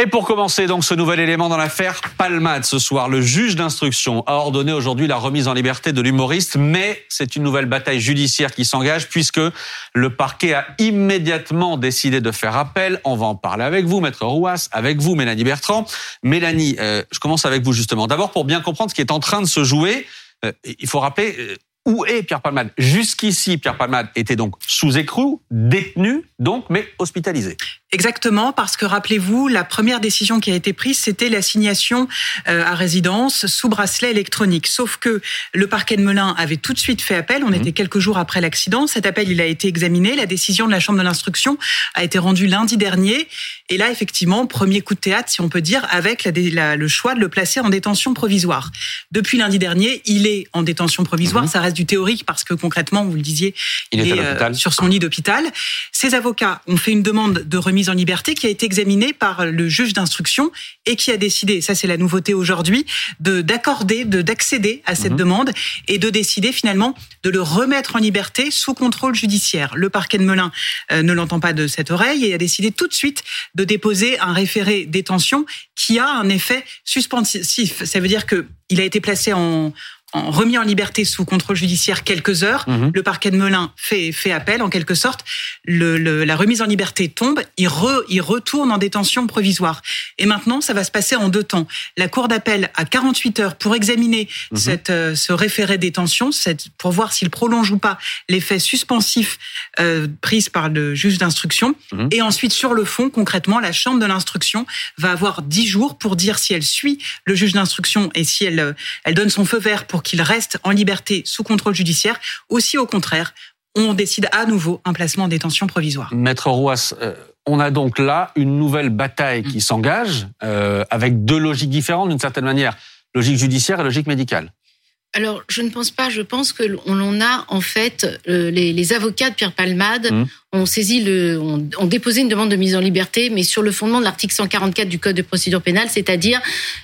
Et pour commencer donc ce nouvel élément dans l'affaire Palmade ce soir, le juge d'instruction a ordonné aujourd'hui la remise en liberté de l'humoriste, mais c'est une nouvelle bataille judiciaire qui s'engage puisque le parquet a immédiatement décidé de faire appel. On va en parler avec vous, maître Rouas, avec vous, Mélanie Bertrand. Mélanie, euh, je commence avec vous justement. D'abord pour bien comprendre ce qui est en train de se jouer. Euh, il faut rappeler, euh, où est Pierre Palmade? Jusqu'ici, Pierre Palmade était donc sous écrou, détenu, donc, mais hospitalisé. Exactement, parce que rappelez-vous, la première décision qui a été prise, c'était l'assignation euh, à résidence sous bracelet électronique. Sauf que le parquet de Melun avait tout de suite fait appel. On mmh. était quelques jours après l'accident. Cet appel, il a été examiné. La décision de la Chambre de l'instruction a été rendue lundi dernier. Et là, effectivement, premier coup de théâtre, si on peut dire, avec la, le choix de le placer en détention provisoire. Depuis lundi dernier, il est en détention provisoire. Mmh. Ça reste du théorique parce que concrètement, vous le disiez, il, est, euh, sur son lit d'hôpital. Ses avocats ont fait une demande de remise mise en liberté qui a été examinée par le juge d'instruction et qui a décidé, ça c'est la nouveauté aujourd'hui, de d'accorder, de d'accéder à cette mhm. demande et de décider finalement de le remettre en liberté sous contrôle judiciaire. Le parquet de Melun euh, ne l'entend pas de cette oreille et a décidé tout de suite de déposer un référé détention qui a un effet suspensif. Ça veut dire que il a été placé en, remis en liberté sous contrôle judiciaire quelques heures. Mhm. Le parquet de Melun fait, fait appel, en quelque sorte. Le, la remise en liberté tombe, il, il retourne en détention provisoire. Et maintenant, ça va se passer en deux temps. La Cour d'appel a 48 heures pour examiner mhm. cette, euh, ce référé détention, cette, pour voir s'il prolonge ou pas l'effet suspensif euh, pris par le juge d'instruction. Mhm. Et ensuite, sur le fond, concrètement, la Chambre de l'instruction va avoir 10 jours pour dire si elle suit le juge d'instruction et si elle, euh, elle donne son feu vert pour qu'il reste en liberté sous contrôle judiciaire, aussi au contraire, on décide à nouveau un placement en détention provisoire. Maître Rouas, euh, on a donc là une nouvelle bataille qui s'engage euh, avec deux logiques différentes d'une certaine manière, logique judiciaire et logique médicale. Alors, je ne pense pas. Je pense que l'on a en fait euh, les, avocats de Pierre Palmade mmh ont saisi le, ont, déposé une demande de mise en liberté, mais sur le fondement de l'article 144 du Code de procédure pénale, c'est-à-dire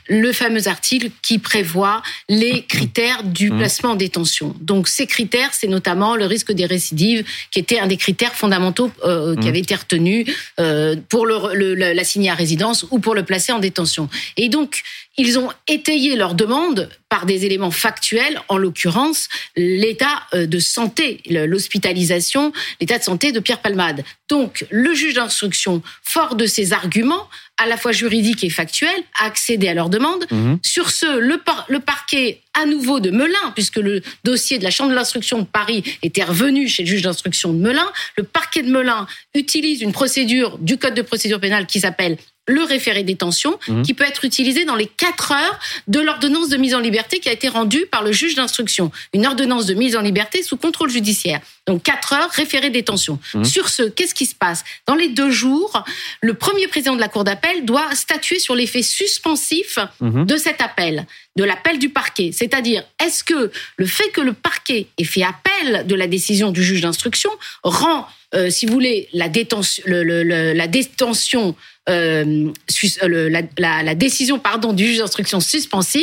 le fameux article qui prévoit les critères du mmh. placement en détention. Donc ces critères, c'est notamment le risque des récidives, qui était un des critères fondamentaux euh, qui mmh. avait été retenu euh, pour l'assigner à résidence ou pour le placer en détention. Et donc ils ont étayé leur demande par des éléments factuels, en l'occurrence l'état euh, de santé, l'hospitalisation, l'état de santé de Pierre Palmade. Donc, le juge d'instruction, fort de ses arguments, à la fois juridiques et factuels, a accédé à leur demande. Mhm. Sur ce, le, le, parquet, à nouveau de Melun, puisque le dossier de la Chambre de l'instruction de Paris était revenu chez le juge d'instruction de Melun, le parquet de Melun utilise une procédure du Code de procédure pénale qui s'appelle le référé détention, mhm. qui peut être utilisé dans les quatre heures de l'ordonnance de mise en liberté qui a été rendue par le juge d'instruction. Une ordonnance de mise en liberté sous contrôle judiciaire. Donc quatre heures, référé détention. Mhm. Sur ce, qu'est-ce qui se passe? Dans les deux jours, le premier président de la Cour d'appel doit statuer sur l'effet suspensif mhm. de cet appel, de l'appel du parquet. C'est-à-dire, est-ce que le fait que le parquet ait fait appel de la décision du juge d'instruction rend, euh, si vous voulez, la détention, la détention euh, euh la, la, décision pardon du juge d'instruction suspensive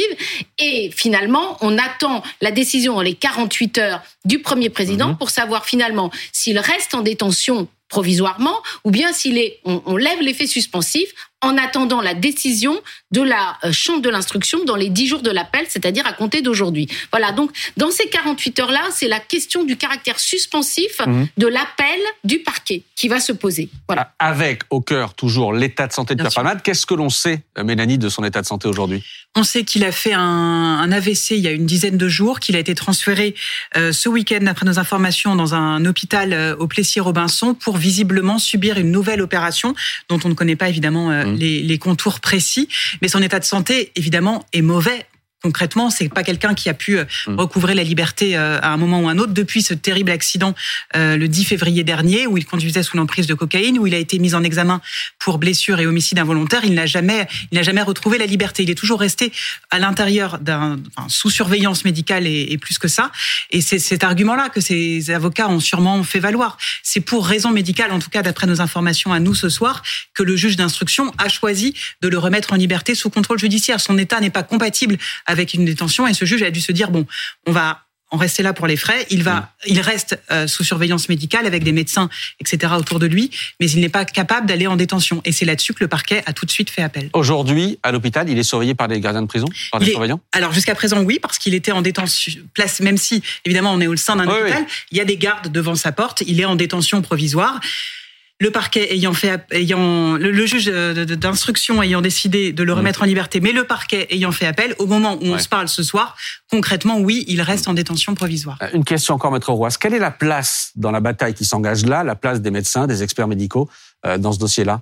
et finalement on attend la décision dans les 48 heures du premier président mhm. pour savoir finalement s'il reste en détention provisoirement ou bien s'il est on, on lève l'effet suspensif en attendant la décision de la euh, chambre de l'instruction dans les 10 jours de l'appel, c'est-à-dire à compter d'aujourd'hui. Voilà, donc dans ces 48 heures-là, c'est la question du caractère suspensif mhm. de l'appel du parquet qui va se poser. Voilà. Avec au cœur toujours l'état de santé de Pierre Palmade, qu'est-ce que l'on sait, euh, Mélanie, de son état de santé aujourd'hui? On sait qu'il a fait un, un, AVC il y a une dizaine de jours, qu'il a été transféré euh, ce week-end, d'après nos informations, dans un hôpital au Plessis-Robinson pour visiblement subir une nouvelle opération dont on ne connaît pas évidemment Mmh. les, contours précis, mais son état de santé, évidemment, est mauvais concrètement, c'est pas quelqu'un qui a pu euh, mmh. recouvrer la liberté euh, à un moment ou un autre depuis ce terrible accident euh, le 10 février dernier où il conduisait sous l'emprise de cocaïne, où il a été mis en examen pour blessure et homicide involontaire. Il n'a jamais, il n'a jamais retrouvé la liberté. Il est toujours resté à l'intérieur d'un sous surveillance médicale et, plus que ça. Et c'est cet argument-là que ces avocats ont sûrement fait valoir. C'est pour raison médicale, en tout cas d'après nos informations à nous ce soir, que le juge d'instruction a choisi de le remettre en liberté sous contrôle judiciaire. Son état n'est pas compatible avec une détention et ce juge a dû se dire bon, on va en rester là pour les frais. Il va, mm. il reste euh, sous surveillance médicale avec des médecins, etc. autour de lui, mais il n'est pas capable d'aller en détention. Et c'est là-dessus que le parquet a tout de suite fait appel. Aujourd'hui, à l'hôpital, il est surveillé par des gardiens de prison, par des surveillants. Alors jusqu'à présent, oui, parce qu'il était en détention, place, même si évidemment on est au sein d'un hôpital, il y a des gardes devant sa porte. Il est en détention provisoire le parquet ayant fait, ayant le, juge d'instruction ayant décidé de le remettre en liberté, mais le parquet ayant fait appel, au moment où on se parle ce soir, concrètement, oui, il reste en détention provisoire. Euh, une question encore, maître Roy. Quelle est la place dans la bataille qui s'engage là, la place des médecins, des experts médicaux euh, dans ce dossier-là?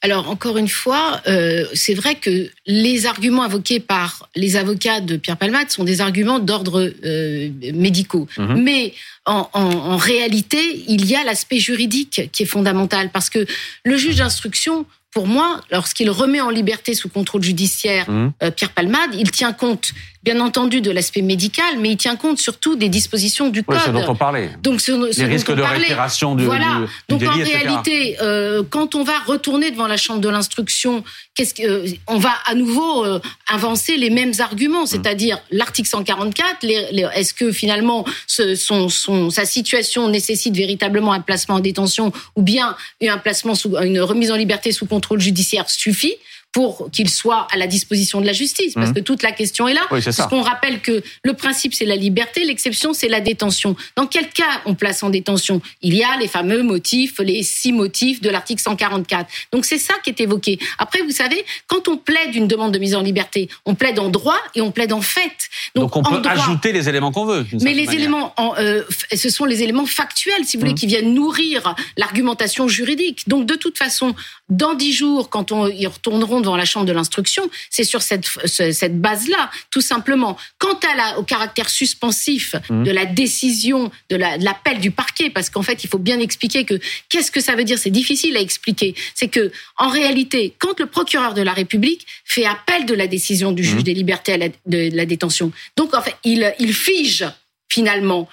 Alors encore une fois, euh, c'est vrai que les arguments invoqués par les avocats de Pierre Palmade sont des arguments d'ordre euh, médicaux. Mhm. Mais en, en, réalité, il y a l'aspect juridique qui est fondamental parce que le juge d'instruction pour moi, lorsqu'il remet en liberté sous contrôle judiciaire mhm. euh, Pierre Palmade, il tient compte bien entendu de l'aspect médical, mais il tient compte surtout des dispositions du code. Oui, dont on parlait. Donc, ce, Les risques de réitération du, voilà. Du, Donc en réalité, euh, quand on va retourner devant la chambre de l'instruction, qu'est-ce que, euh, on va à nouveau avancer les mêmes arguments, c'est-à-dire l'article 144. Les, est-ce que finalement ce, son, son, sa situation nécessite véritablement un placement en détention ou bien un placement sous une remise en liberté sous contrôle judiciaire suffit pour qu'il soit à la disposition de la justice, parce mmh. que toute la question est là. parce qu'on rappelle que le principe c'est la liberté, l'exception c'est la détention. Dans quel cas on place en détention? Il y a les fameux motifs, les six motifs de l'article 144. Donc c'est ça qui est évoqué. Après, vous savez, quand on plaide une demande de mise en liberté, on plaide en droit et on plaide en fait. Donc, on peut ajouter les éléments qu'on veut. Mais les éléments, en, euh, ce sont les éléments factuels, si vous voulez, mmh. qui viennent nourrir l'argumentation juridique. Donc de toute façon, dans dix jours, quand on y retourneront devant la chambre de l'instruction, c'est sur cette, cette base-là, tout simplement. Quant à la, au caractère suspensif mmh. de la décision, de l'appel du parquet, parce qu'en fait, il faut bien expliquer que qu'est-ce que ça veut dire? C'est difficile à expliquer. C'est que, en réalité, quand le procureur de la République fait appel de la décision du juge mmh. des libertés à la, de, la détention, donc en fait, il, il fige finalement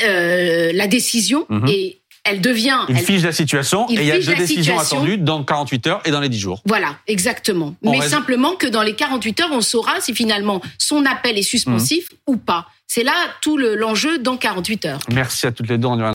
euh, la décision mmh. et elle devient. Il fiche la situation et il y a deux décisions attendues dans 48 heures et dans les 10 jours. Voilà, exactement. Mais simplement que dans les 48 heures, on saura si finalement son appel est suspensif mmh. ou pas. C'est là tout l'enjeu dans 48 heures. Merci à toutes les deux.